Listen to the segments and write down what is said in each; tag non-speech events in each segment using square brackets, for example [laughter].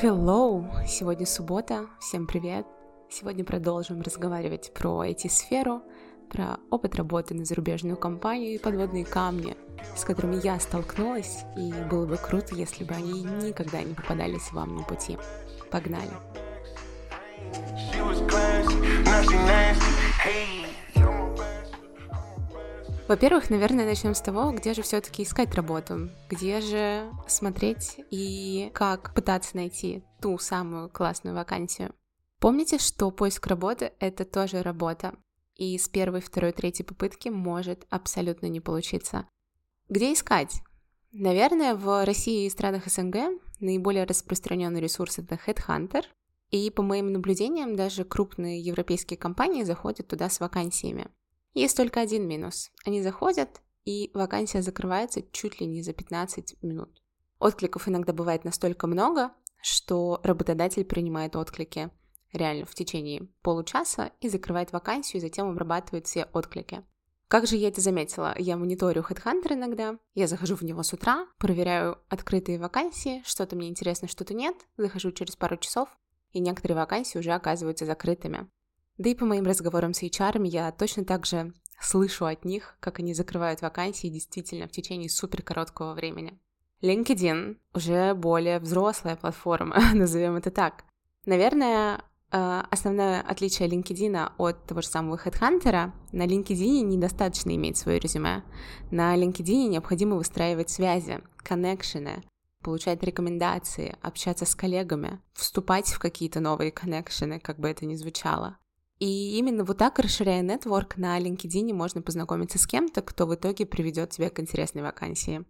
Hello! Сегодня суббота, всем привет! Сегодня продолжим разговаривать про IT-сферу, про опыт работы на зарубежную компанию и подводные камни, с которыми я столкнулась, и было бы круто, если бы они никогда не попадались вам на пути. Погнали! Во-первых, наверное, начнем с того, где же все-таки искать работу, где же смотреть и как пытаться найти ту самую классную вакансию. Помните, что поиск работы — это тоже работа, и с первой, второй, третьей попытки может абсолютно не получиться. Где искать? Наверное, в России и странах СНГ наиболее распространенный ресурс — это Headhunter, и по моим наблюдениям даже крупные европейские компании заходят туда с вакансиями. Есть только один минус. Они заходят, и вакансия закрывается чуть ли не за 15 минут. Откликов иногда бывает настолько много, что работодатель принимает отклики реально в течение получаса и закрывает вакансию, и затем обрабатывает все отклики. Как же я это заметила? Я мониторю HeadHunter иногда, я захожу в него с утра, проверяю открытые вакансии, что-то мне интересно, что-то нет, захожу через пару часов, и некоторые вакансии уже оказываются закрытыми. Да и по моим разговорам с HR я точно так же слышу от них, как они закрывают вакансии действительно в течение супер короткого времени. LinkedIn уже более взрослая платформа, [laughs] назовем это так. Наверное, э, основное отличие LinkedIn от того же самого HeadHunter, на LinkedIn недостаточно иметь свое резюме. На LinkedIn необходимо выстраивать связи, коннекшены, получать рекомендации, общаться с коллегами, вступать в какие-то новые коннекшены, как бы это ни звучало. И именно вот так, расширяя нетворк, на LinkedIn можно познакомиться с кем-то, кто в итоге приведет тебя к интересной вакансии.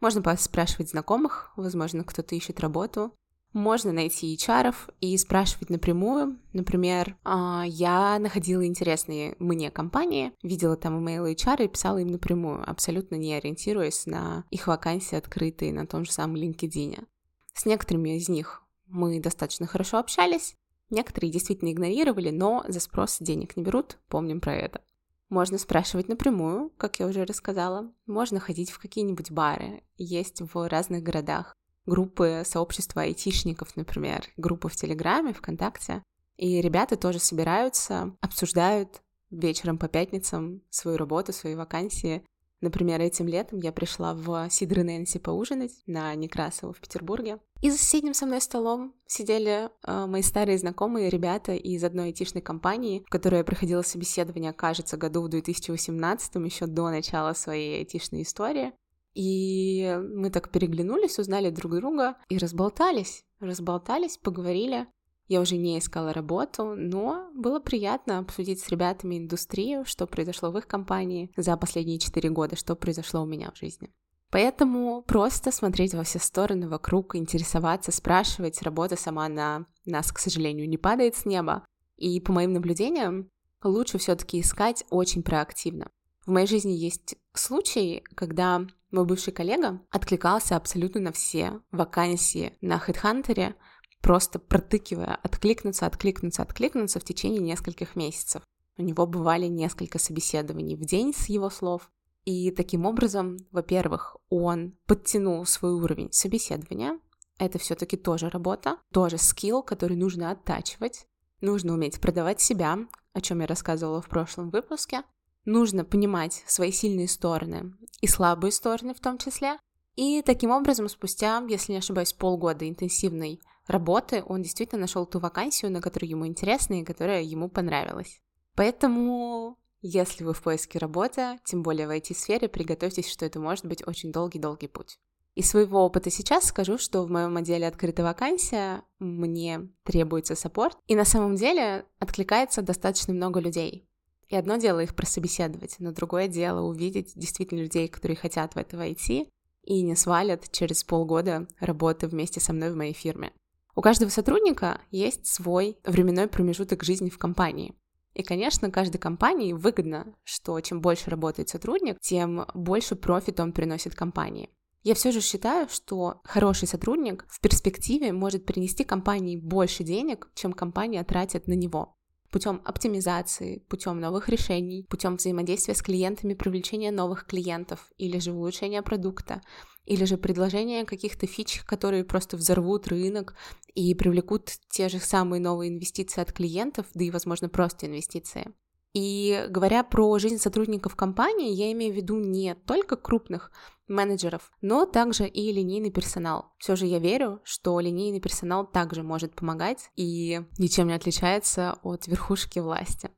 Можно спрашивать знакомых, возможно, кто-то ищет работу. Можно найти HR и спрашивать напрямую. Например, «А, я находила интересные мне компании, видела там имейлы HR и писала им напрямую, абсолютно не ориентируясь на их вакансии, открытые на том же самом LinkedIn. С некоторыми из них мы достаточно хорошо общались, Некоторые действительно игнорировали, но за спрос денег не берут, помним про это. Можно спрашивать напрямую, как я уже рассказала. Можно ходить в какие-нибудь бары. Есть в разных городах группы сообщества айтишников, например, группы в Телеграме, ВКонтакте. И ребята тоже собираются, обсуждают вечером по пятницам свою работу, свои вакансии. Например, этим летом я пришла в Сидр Нэнси поужинать на Некрасово в Петербурге. И за соседним со мной столом сидели э, мои старые знакомые ребята из одной айтишной компании, в которой я проходила собеседование, кажется, году в 2018, еще до начала своей айтишной истории. И мы так переглянулись, узнали друг друга и разболтались. Разболтались, поговорили. Я уже не искала работу, но было приятно обсудить с ребятами индустрию, что произошло в их компании за последние четыре года, что произошло у меня в жизни. Поэтому просто смотреть во все стороны вокруг, интересоваться, спрашивать, работа сама на нас, к сожалению, не падает с неба. И по моим наблюдениям, лучше все-таки искать очень проактивно. В моей жизни есть случаи, когда мой бывший коллега откликался абсолютно на все вакансии на HeadHunter, просто протыкивая, откликнуться, откликнуться, откликнуться в течение нескольких месяцев. У него бывали несколько собеседований в день с его слов. И таким образом, во-первых, он подтянул свой уровень собеседования. Это все-таки тоже работа, тоже скилл, который нужно оттачивать. Нужно уметь продавать себя, о чем я рассказывала в прошлом выпуске. Нужно понимать свои сильные стороны и слабые стороны в том числе. И таким образом, спустя, если не ошибаюсь, полгода интенсивной работы, он действительно нашел ту вакансию, на которую ему интересно и которая ему понравилась. Поэтому, если вы в поиске работы, тем более в IT-сфере, приготовьтесь, что это может быть очень долгий-долгий путь. Из своего опыта сейчас скажу, что в моем отделе открытая вакансия, мне требуется саппорт, и на самом деле откликается достаточно много людей. И одно дело их прособеседовать, но другое дело увидеть действительно людей, которые хотят в это войти и не свалят через полгода работы вместе со мной в моей фирме. У каждого сотрудника есть свой временной промежуток жизни в компании. И, конечно, каждой компании выгодно, что чем больше работает сотрудник, тем больше профит он приносит компании. Я все же считаю, что хороший сотрудник в перспективе может принести компании больше денег, чем компания тратит на него. путем оптимизации, путем новых решений, путем взаимодействия с клиентами, привлечения новых клиентов или же улучшения продукта, или же предложения каких-то фич, которые просто взорвут рынок и привлекут те же самые новые инвестиции от клиентов, да и, возможно, просто инвестиции. И говоря про жизнь сотрудников компании, я имею в виду не только крупных менеджеров, но также и линейный персонал. Все же я верю, что линейный персонал также может помогать и ничем не отличается от верхушки власти.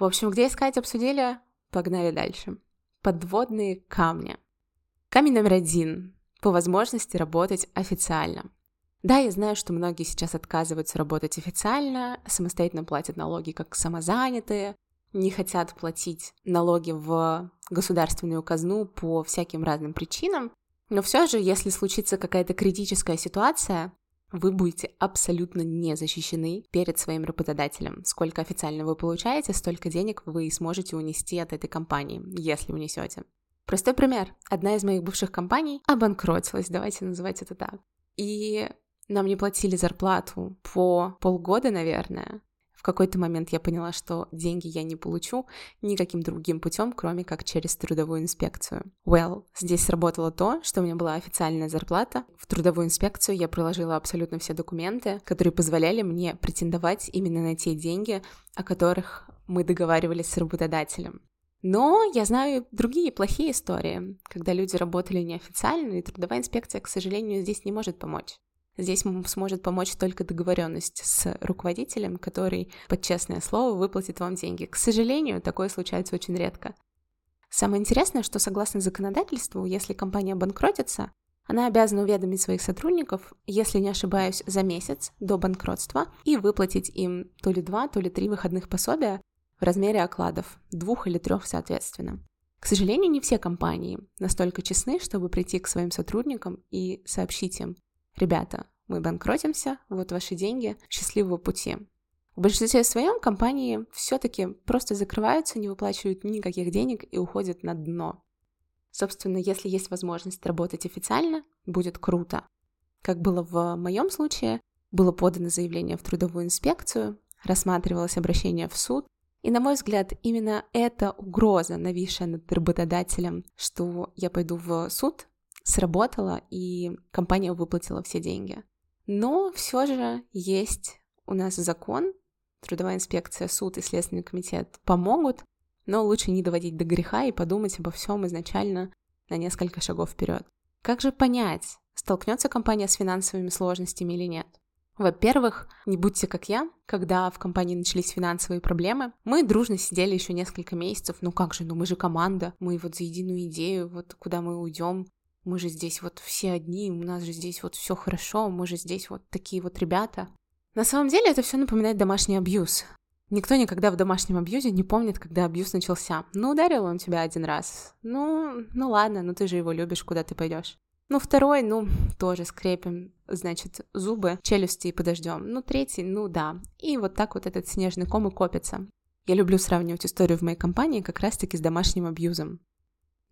В общем, где искать обсудили, погнали дальше. Подводные камни. Камень номер один. По возможности работать официально. Да, я знаю, что многие сейчас отказываются работать официально, самостоятельно платят налоги как самозанятые, не хотят платить налоги в государственную казну по всяким разным причинам. Но все же, если случится какая-то критическая ситуация, вы будете абсолютно не защищены перед своим работодателем. Сколько официально вы получаете, столько денег вы сможете унести от этой компании, если унесете. Простой пример. Одна из моих бывших компаний обанкротилась, давайте называть это так. И нам не платили зарплату по полгода, наверное. В какой-то момент я поняла, что деньги я не получу никаким другим путем, кроме как через трудовую инспекцию. Well, здесь сработало то, что у меня была официальная зарплата. В трудовую инспекцию я приложила абсолютно все документы, которые позволяли мне претендовать именно на те деньги, о которых мы договаривались с работодателем. Но я знаю другие плохие истории, когда люди работали неофициально, и трудовая инспекция, к сожалению, здесь не может помочь. Здесь сможет помочь только договоренность с руководителем, который под честное слово выплатит вам деньги. К сожалению, такое случается очень редко. Самое интересное, что согласно законодательству, если компания банкротится, она обязана уведомить своих сотрудников, если не ошибаюсь, за месяц до банкротства и выплатить им то ли два, то ли три выходных пособия в размере окладов, двух или трех соответственно. К сожалению, не все компании настолько честны, чтобы прийти к своим сотрудникам и сообщить им, ребята, мы банкротимся, вот ваши деньги, счастливого пути. В большинстве своем компании все-таки просто закрываются, не выплачивают никаких денег и уходят на дно. Собственно, если есть возможность работать официально, будет круто. Как было в моем случае, было подано заявление в трудовую инспекцию, рассматривалось обращение в суд, и, на мой взгляд, именно эта угроза, нависшая над работодателем, что я пойду в суд, сработала, и компания выплатила все деньги. Но все же есть у нас закон, трудовая инспекция, суд и следственный комитет помогут, но лучше не доводить до греха и подумать обо всем изначально на несколько шагов вперед. Как же понять, столкнется компания с финансовыми сложностями или нет? Во-первых, не будьте как я, когда в компании начались финансовые проблемы, мы дружно сидели еще несколько месяцев, ну как же, ну мы же команда, мы вот за единую идею, вот куда мы уйдем, мы же здесь вот все одни, у нас же здесь вот все хорошо, мы же здесь вот такие вот ребята. На самом деле это все напоминает домашний абьюз. Никто никогда в домашнем абьюзе не помнит, когда абьюз начался. Ну, ударил он тебя один раз. Ну, ну ладно, ну ты же его любишь, куда ты пойдешь. Ну, второй, ну, тоже скрепим, значит, зубы, челюсти и подождем. Ну, третий, ну да. И вот так вот этот снежный ком и копится. Я люблю сравнивать историю в моей компании как раз-таки с домашним абьюзом.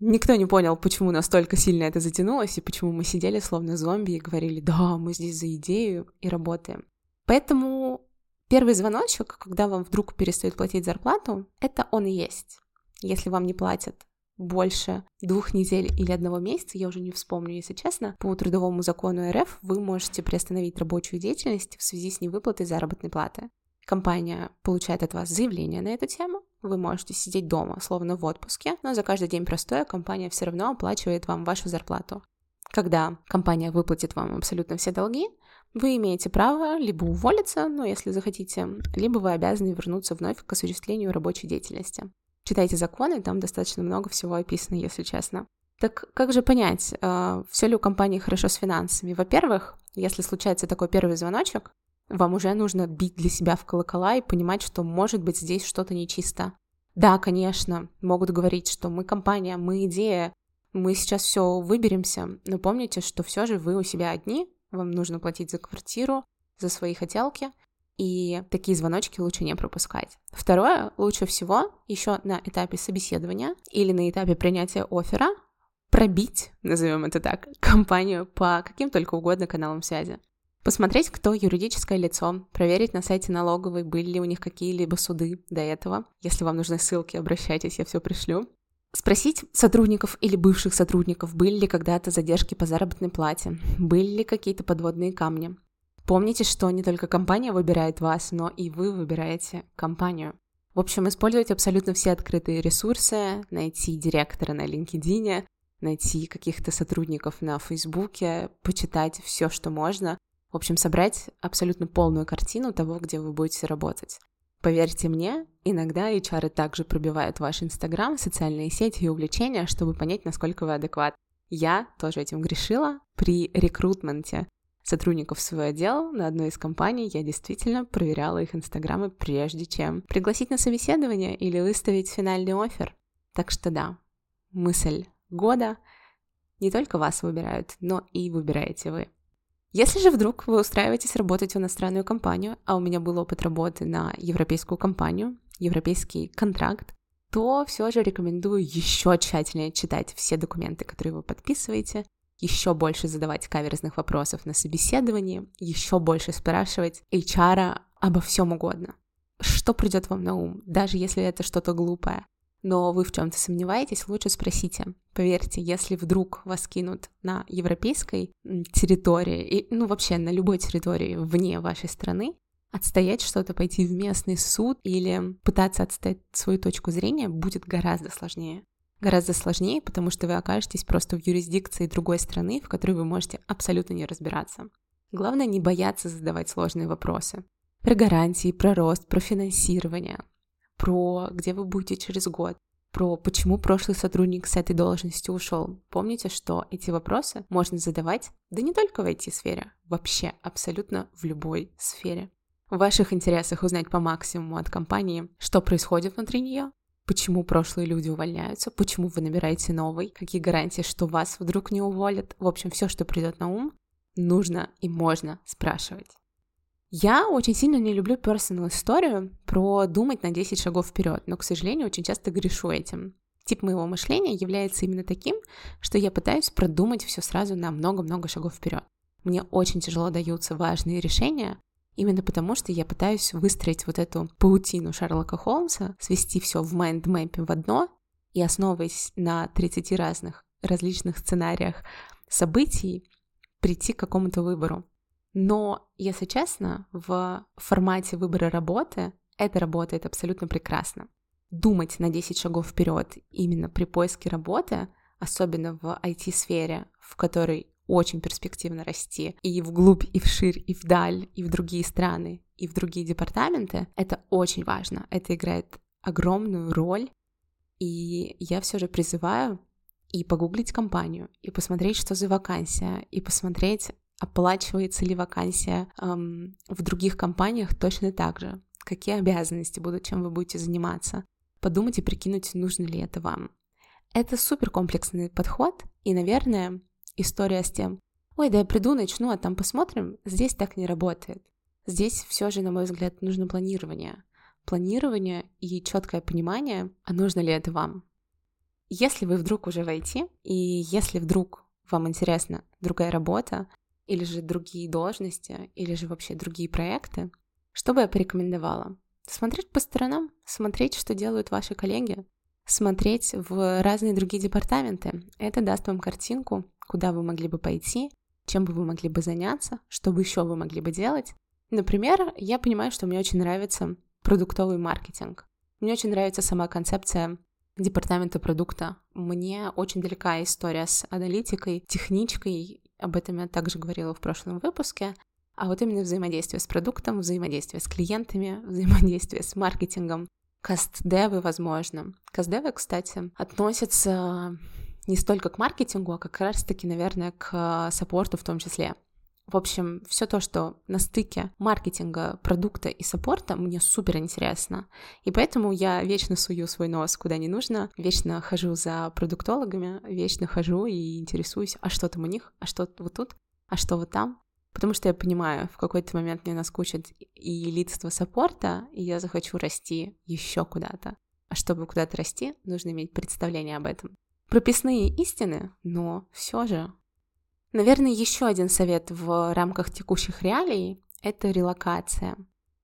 Никто не понял, почему настолько сильно это затянулось, и почему мы сидели словно зомби и говорили, да, мы здесь за идею и работаем. Поэтому первый звоночек, когда вам вдруг перестают платить зарплату, это он и есть. Если вам не платят больше двух недель или одного месяца, я уже не вспомню, если честно, по трудовому закону РФ вы можете приостановить рабочую деятельность в связи с невыплатой заработной платы. Компания получает от вас заявление на эту тему, вы можете сидеть дома, словно в отпуске, но за каждый день простоя компания все равно оплачивает вам вашу зарплату. Когда компания выплатит вам абсолютно все долги, вы имеете право либо уволиться, ну, если захотите, либо вы обязаны вернуться вновь к осуществлению рабочей деятельности. Читайте законы, там достаточно много всего описано, если честно. Так как же понять, э, все ли у компании хорошо с финансами? Во-первых, если случается такой первый звоночек, вам уже нужно бить для себя в колокола и понимать, что может быть здесь что-то нечисто. Да, конечно, могут говорить, что мы компания, мы идея, мы сейчас все выберемся, но помните, что все же вы у себя одни, вам нужно платить за квартиру, за свои хотелки, и такие звоночки лучше не пропускать. Второе, лучше всего еще на этапе собеседования или на этапе принятия оффера пробить, назовем это так, [laughs] компанию по каким только угодно каналам связи. Посмотреть, кто юридическое лицо, проверить на сайте налоговой, были ли у них какие-либо суды до этого. Если вам нужны ссылки, обращайтесь, я все пришлю. Спросить сотрудников или бывших сотрудников, были ли когда-то задержки по заработной плате, были ли какие-то подводные камни. Помните, что не только компания выбирает вас, но и вы выбираете компанию. В общем, использовать абсолютно все открытые ресурсы, найти директора на LinkedIn, найти каких-то сотрудников на Фейсбуке, почитать все, что можно. В общем, собрать абсолютно полную картину того, где вы будете работать. Поверьте мне, иногда HR также пробивают ваш Инстаграм, социальные сети и увлечения, чтобы понять, насколько вы адекват. Я тоже этим грешила при рекрутменте сотрудников в свой отдел на одной из компаний, я действительно проверяла их инстаграмы, прежде чем пригласить на собеседование или выставить финальный офер. Так что да, мысль года не только вас выбирают, но и выбираете вы. Если же вдруг вы устраиваетесь работать в иностранную компанию, а у меня был опыт работы на европейскую компанию, европейский контракт, то все же рекомендую еще тщательнее читать все документы, которые вы подписываете, еще больше задавать каверзных вопросов на собеседовании, еще больше спрашивать HR обо всем угодно. Что придет вам на ум, даже если это что-то глупое но вы в чем-то сомневаетесь, лучше спросите. Поверьте, если вдруг вас кинут на европейской территории, и, ну вообще на любой территории вне вашей страны, отстоять что-то, пойти в местный суд или пытаться отстоять свою точку зрения будет гораздо сложнее. Гораздо сложнее, потому что вы окажетесь просто в юрисдикции другой страны, в которой вы можете абсолютно не разбираться. Главное не бояться задавать сложные вопросы. Про гарантии, про рост, про финансирование про где вы будете через год, про почему прошлый сотрудник с этой должности ушел. Помните, что эти вопросы можно задавать, да не только в IT-сфере, вообще абсолютно в любой сфере. В ваших интересах узнать по максимуму от компании, что происходит внутри нее, почему прошлые люди увольняются, почему вы набираете новый, какие гарантии, что вас вдруг не уволят. В общем, все, что придет на ум, нужно и можно спрашивать. Я очень сильно не люблю персонал историю про думать на 10 шагов вперед, но, к сожалению, очень часто грешу этим. Тип моего мышления является именно таким, что я пытаюсь продумать все сразу на много-много шагов вперед. Мне очень тяжело даются важные решения, именно потому что я пытаюсь выстроить вот эту паутину Шерлока Холмса, свести все в майндмэпе в одно и, основываясь на 30 разных различных сценариях событий, прийти к какому-то выбору. Но, если честно, в формате выбора работы это работает абсолютно прекрасно. Думать на 10 шагов вперед именно при поиске работы, особенно в IT-сфере, в которой очень перспективно расти и вглубь, и вширь, и вдаль, и в другие страны, и в другие департаменты, это очень важно. Это играет огромную роль, и я все же призываю и погуглить компанию, и посмотреть, что за вакансия, и посмотреть, оплачивается ли вакансия эм, в других компаниях точно так же. Какие обязанности будут, чем вы будете заниматься. Подумать и прикинуть, нужно ли это вам. Это супер комплексный подход, и, наверное, история с тем, ой, да я приду, начну, а там посмотрим, здесь так не работает. Здесь все же, на мой взгляд, нужно планирование. Планирование и четкое понимание, а нужно ли это вам. Если вы вдруг уже в IT, и если вдруг вам интересна другая работа, или же другие должности, или же вообще другие проекты, что бы я порекомендовала? Смотреть по сторонам, смотреть, что делают ваши коллеги, смотреть в разные другие департаменты. Это даст вам картинку, куда вы могли бы пойти, чем бы вы могли бы заняться, что бы еще вы могли бы делать. Например, я понимаю, что мне очень нравится продуктовый маркетинг. Мне очень нравится сама концепция департамента продукта. Мне очень далека история с аналитикой, техничкой об этом я также говорила в прошлом выпуске, а вот именно взаимодействие с продуктом, взаимодействие с клиентами, [laughs] взаимодействие с маркетингом, каст-девы, возможно. Каст-девы, кстати, относятся не столько к маркетингу, а как раз-таки, наверное, к саппорту в том числе. В общем, все то, что на стыке маркетинга, продукта и саппорта, мне супер интересно. И поэтому я вечно сую свой нос куда не нужно, вечно хожу за продуктологами, вечно хожу и интересуюсь, а что там у них, а что вот тут, а что вот там. Потому что я понимаю, в какой-то момент мне наскучит и лидство саппорта, и я захочу расти еще куда-то. А чтобы куда-то расти, нужно иметь представление об этом. Прописные истины, но все же Наверное, еще один совет в рамках текущих реалий — это релокация.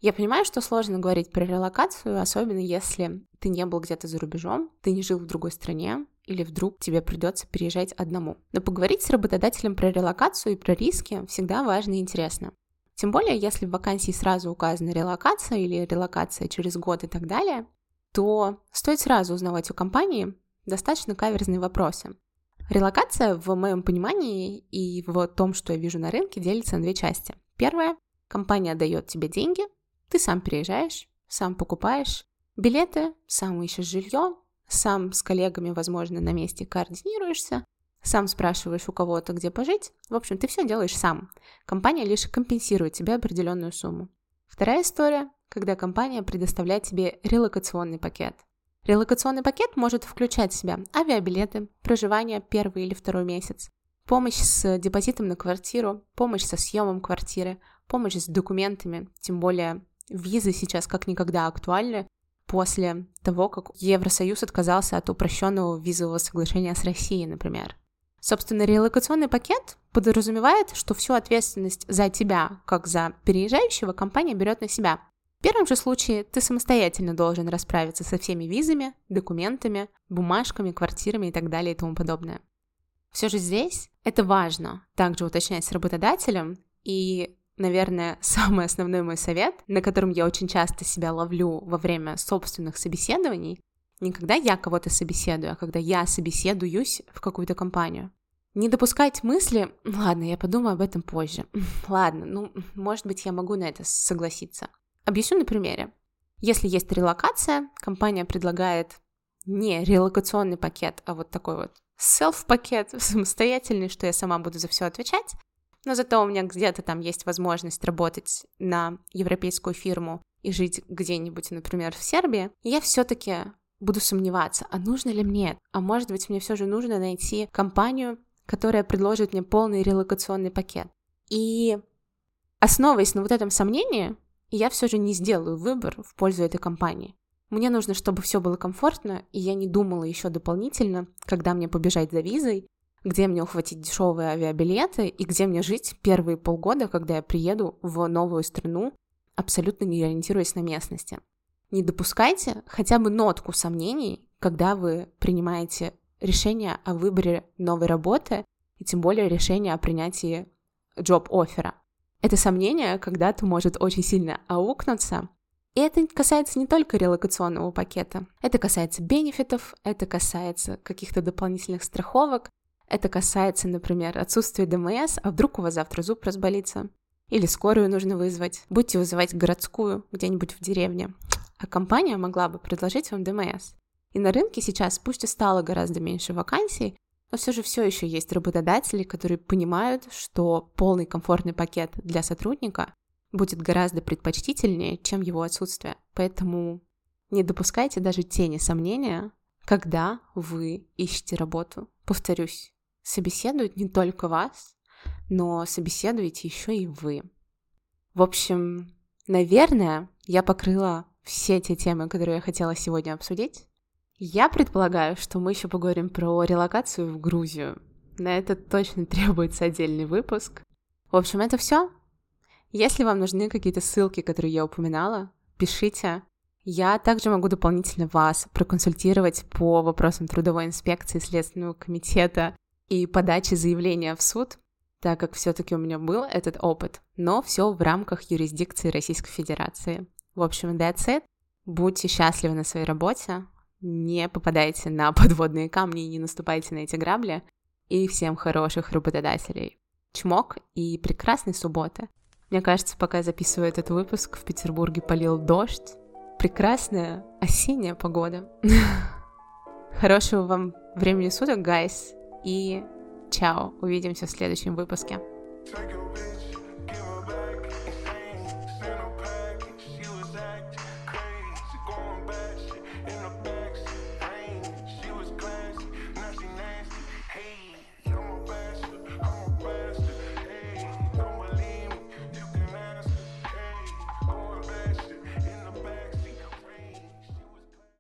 Я понимаю, что сложно говорить про релокацию, особенно если ты не был где-то за рубежом, ты не жил в другой стране, или вдруг тебе придется переезжать одному. Но поговорить с работодателем про релокацию и про риски всегда важно и интересно. Тем более, если в вакансии сразу указана релокация или релокация через год и так далее, то стоит сразу узнавать у компании достаточно каверзные вопросы. Релокация, в моем понимании и в том, что я вижу на рынке, делится на две части. Первое – компания дает тебе деньги, ты сам переезжаешь, сам покупаешь билеты, сам ищешь жилье, сам с коллегами, возможно, на месте координируешься, сам спрашиваешь у кого-то, где пожить. В общем, ты все делаешь сам. Компания лишь компенсирует тебе определенную сумму. Вторая история, когда компания предоставляет тебе релокационный пакет. Релокационный пакет может включать в себя авиабилеты, проживание первый или второй месяц, помощь с депозитом на квартиру, помощь со съемом квартиры, помощь с документами, тем более Визы сейчас как никогда актуальны после того, как Евросоюз отказался от упрощенного визового соглашения с Россией, например. Собственно, релокационный пакет подразумевает, что всю ответственность за тебя, как за переезжающего, компания берет на себя. В первом же случае ты самостоятельно должен расправиться со всеми визами, документами, бумажками, квартирами и так далее и тому подобное. Все же здесь это важно также уточнять с работодателем и наверное, [laughs] самый основной мой совет, на котором я очень часто себя ловлю во время собственных собеседований, не когда я кого-то собеседую, а когда я собеседуюсь в какую-то компанию. Не допускать мысли, ладно, я подумаю об этом позже. [laughs] Ладно, ну, может быть, я могу на это согласиться. Объясню на примере. Если есть релокация, компания предлагает не релокационный пакет, а вот такой вот селф-пакет, [laughs] самостоятельный, что я сама буду за все отвечать, но зато у меня где-то там есть возможность работать на европейскую фирму и жить где-нибудь, например, в Сербии, я все-таки буду сомневаться, а нужно ли мне? А может быть, мне все же нужно найти компанию, которая предложит мне полный релокационный пакет. И основываясь на вот этом сомнении, я все же не сделаю выбор в пользу этой компании. Мне нужно, чтобы все было комфортно, и я не думала еще дополнительно, когда мне побежать за визой, где мне ухватить дешевые авиабилеты и где мне жить первые полгода, когда я приеду в новую страну, абсолютно не ориентируясь на местности. Не допускайте хотя бы нотку сомнений, когда вы принимаете решение о выборе новой работы и тем более решение о принятии джоб-оффера. Это сомнение когда-то может очень сильно аукнуться, и это касается не только релокационного пакета. Это касается бенефитов, это касается каких-то дополнительных страховок, это касается, например, отсутствия ДМС, а вдруг у вас завтра зуб разболится? Или скорую нужно вызвать. Будете вызывать городскую где-нибудь в деревне. А компания могла бы предложить вам ДМС. И на рынке сейчас, пусть и стало гораздо меньше вакансий, но все же все еще есть работодатели, которые понимают, что полный комфортный пакет для сотрудника будет гораздо предпочтительнее, чем его отсутствие. Поэтому не допускайте даже тени сомнения, когда вы ищете работу. Повторюсь, собеседуют не только вас, но собеседуете еще и вы. В общем, наверное, я покрыла все те темы, которые я хотела сегодня обсудить. Я предполагаю, что мы еще поговорим про релокацию в Грузию. На это точно [laughs] требуется отдельный выпуск. В общем, это все. Если вам нужны какие-то ссылки, которые я упоминала, пишите. Я также могу дополнительно вас проконсультировать по вопросам трудовой инспекции Следственного комитета и подачи заявления в суд, так как все-таки у меня был этот опыт, но все в рамках юрисдикции Российской Федерации. В общем, that's it. Будьте счастливы на своей работе, не попадайте на [laughs] подводные камни и не наступайте на эти грабли. И всем хороших работодателей. Чмок и прекрасной субботы. Мне кажется, пока я записываю этот выпуск, в Петербурге полил дождь. Прекрасная осенняя погода. [laughs] Хорошего вам времени суток, гайс и чао. Увидимся в следующем выпуске. Take